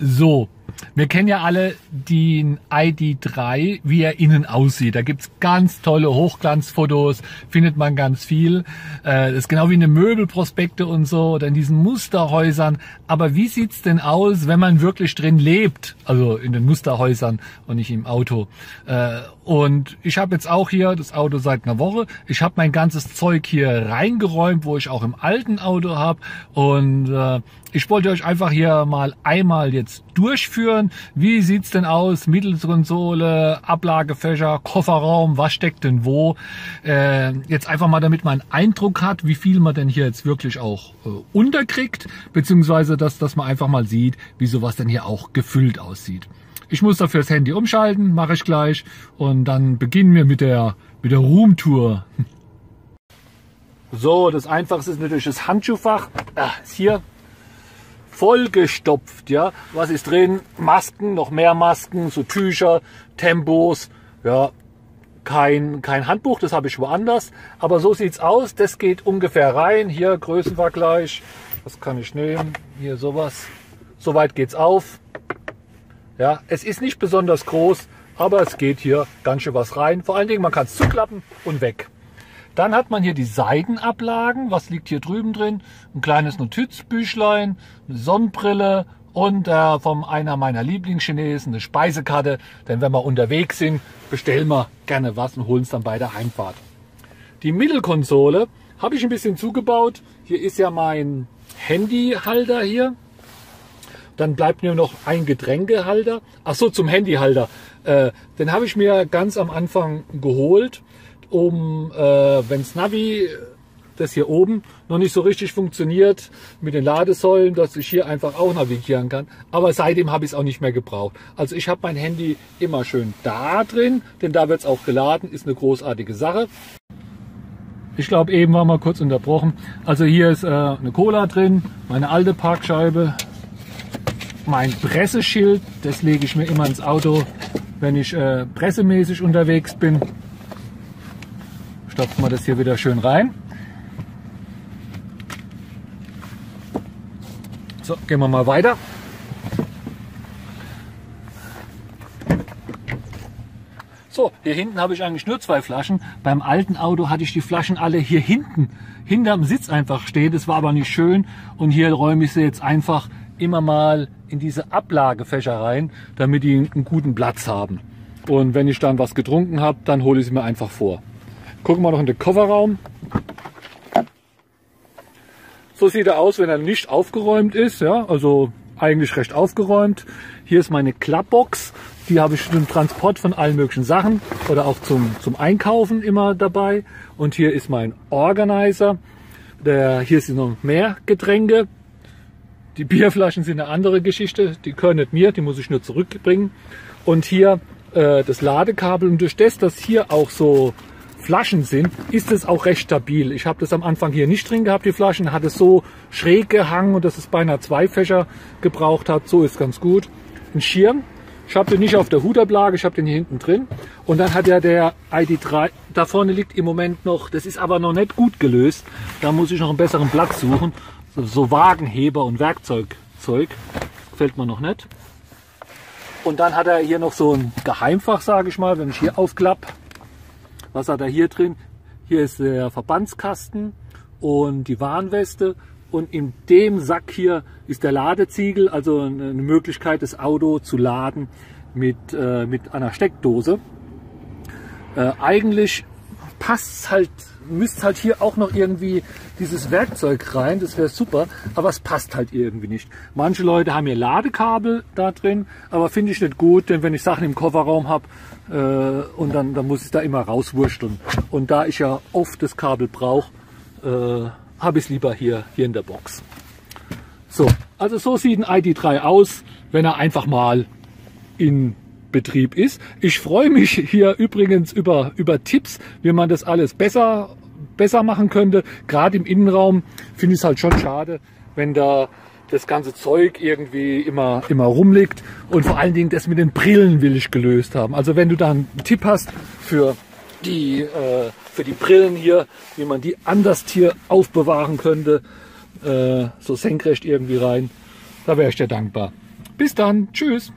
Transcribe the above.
So, wir kennen ja alle den ID3, wie er innen aussieht. Da gibt's ganz tolle Hochglanzfotos, findet man ganz viel. Äh, das ist genau wie eine Möbelprospekte und so oder in diesen Musterhäusern. Aber wie sieht's denn aus, wenn man wirklich drin lebt? Also in den Musterhäusern und nicht im Auto. Äh, und ich habe jetzt auch hier das Auto seit einer Woche. Ich habe mein ganzes Zeug hier reingeräumt, wo ich auch im alten Auto habe. Und äh, ich wollte euch einfach hier mal einmal jetzt durchführen. Wie sieht's denn aus? Mittelkonsole, Ablagefächer, Kofferraum, was steckt denn wo? Äh, jetzt einfach mal, damit man einen Eindruck hat, wie viel man denn hier jetzt wirklich auch äh, unterkriegt, beziehungsweise dass, dass man einfach mal sieht, wie sowas denn hier auch gefüllt aussieht. Ich muss dafür das Handy umschalten, mache ich gleich und dann beginnen wir mit der, mit der Roomtour. So, das einfachste ist natürlich das Handschuhfach. Ah, ist hier vollgestopft, ja. Was ist drin? Masken, noch mehr Masken, so Tücher, Tempos, ja. Kein, kein Handbuch, das habe ich woanders. Aber so sieht's aus. Das geht ungefähr rein. Hier Größenvergleich. Was kann ich nehmen? Hier sowas. Soweit geht's auf. Ja, es ist nicht besonders groß, aber es geht hier ganz schön was rein. Vor allen Dingen, man kann es zuklappen und weg. Dann hat man hier die Seitenablagen. Was liegt hier drüben drin? Ein kleines Notizbüchlein, eine Sonnenbrille und äh, von einer meiner Lieblingschinesen eine Speisekarte. Denn wenn wir unterwegs sind, bestellen wir gerne was und holen es dann bei der Heimfahrt. Die Mittelkonsole habe ich ein bisschen zugebaut. Hier ist ja mein Handyhalter hier. Dann bleibt mir noch ein Getränkehalter. Ach so, zum Handyhalter. Äh, den habe ich mir ganz am Anfang geholt um, äh, wenns Navi, das hier oben, noch nicht so richtig funktioniert mit den Ladesäulen, dass ich hier einfach auch navigieren kann. Aber seitdem habe ich es auch nicht mehr gebraucht. Also ich habe mein Handy immer schön da drin, denn da wird es auch geladen, ist eine großartige Sache. Ich glaube, eben war mal kurz unterbrochen. Also hier ist äh, eine Cola drin, meine alte Parkscheibe, mein Presseschild, das lege ich mir immer ins Auto, wenn ich äh, pressemäßig unterwegs bin stopfen wir das hier wieder schön rein. So, gehen wir mal weiter. So, hier hinten habe ich eigentlich nur zwei Flaschen. Beim alten Auto hatte ich die Flaschen alle hier hinten, hinterm Sitz einfach stehen. Das war aber nicht schön. Und hier räume ich sie jetzt einfach immer mal in diese Ablagefächer rein, damit die einen guten Platz haben. Und wenn ich dann was getrunken habe, dann hole ich sie mir einfach vor. Gucken wir noch in den Kofferraum. So sieht er aus, wenn er nicht aufgeräumt ist. Ja, also eigentlich recht aufgeräumt. Hier ist meine Klappbox. Die habe ich zum Transport von allen möglichen Sachen oder auch zum, zum Einkaufen immer dabei. Und hier ist mein Organizer. Der, hier sind noch mehr Getränke. Die Bierflaschen sind eine andere Geschichte. Die gehören nicht mir, die muss ich nur zurückbringen. Und hier äh, das Ladekabel. Und durch das, dass hier auch so Flaschen sind, ist es auch recht stabil. Ich habe das am Anfang hier nicht drin gehabt, die Flaschen, hat es so schräg gehangen und dass es beinahe zwei Fächer gebraucht hat. So ist ganz gut. Ein Schirm, ich habe den nicht auf der Hutablage, ich habe den hier hinten drin. Und dann hat ja der ID3, da vorne liegt im Moment noch, das ist aber noch nicht gut gelöst. Da muss ich noch einen besseren Platz suchen. So Wagenheber und Werkzeugzeug gefällt mir noch nicht. Und dann hat er hier noch so ein Geheimfach, sage ich mal, wenn ich hier aufklappe was hat er hier drin? Hier ist der Verbandskasten und die Warnweste. Und in dem Sack hier ist der Ladeziegel, also eine Möglichkeit, das Auto zu laden mit, äh, mit einer Steckdose. Äh, eigentlich passt halt, müsste halt hier auch noch irgendwie dieses Werkzeug rein, das wäre super, aber es passt halt irgendwie nicht. Manche Leute haben hier Ladekabel da drin, aber finde ich nicht gut, denn wenn ich Sachen im Kofferraum habe äh, und dann, dann muss ich da immer rauswurschteln. Und da ich ja oft das Kabel brauche, äh, habe ich es lieber hier, hier in der Box. So, also so sieht ein ID3 aus, wenn er einfach mal in Betrieb ist. Ich freue mich hier übrigens über, über Tipps, wie man das alles besser, besser machen könnte. Gerade im Innenraum finde ich es halt schon schade, wenn da das ganze Zeug irgendwie immer, immer rumliegt. Und vor allen Dingen das mit den Brillen will ich gelöst haben. Also wenn du da einen Tipp hast für die, äh, für die Brillen hier, wie man die anders hier aufbewahren könnte, äh, so senkrecht irgendwie rein, da wäre ich dir dankbar. Bis dann. Tschüss.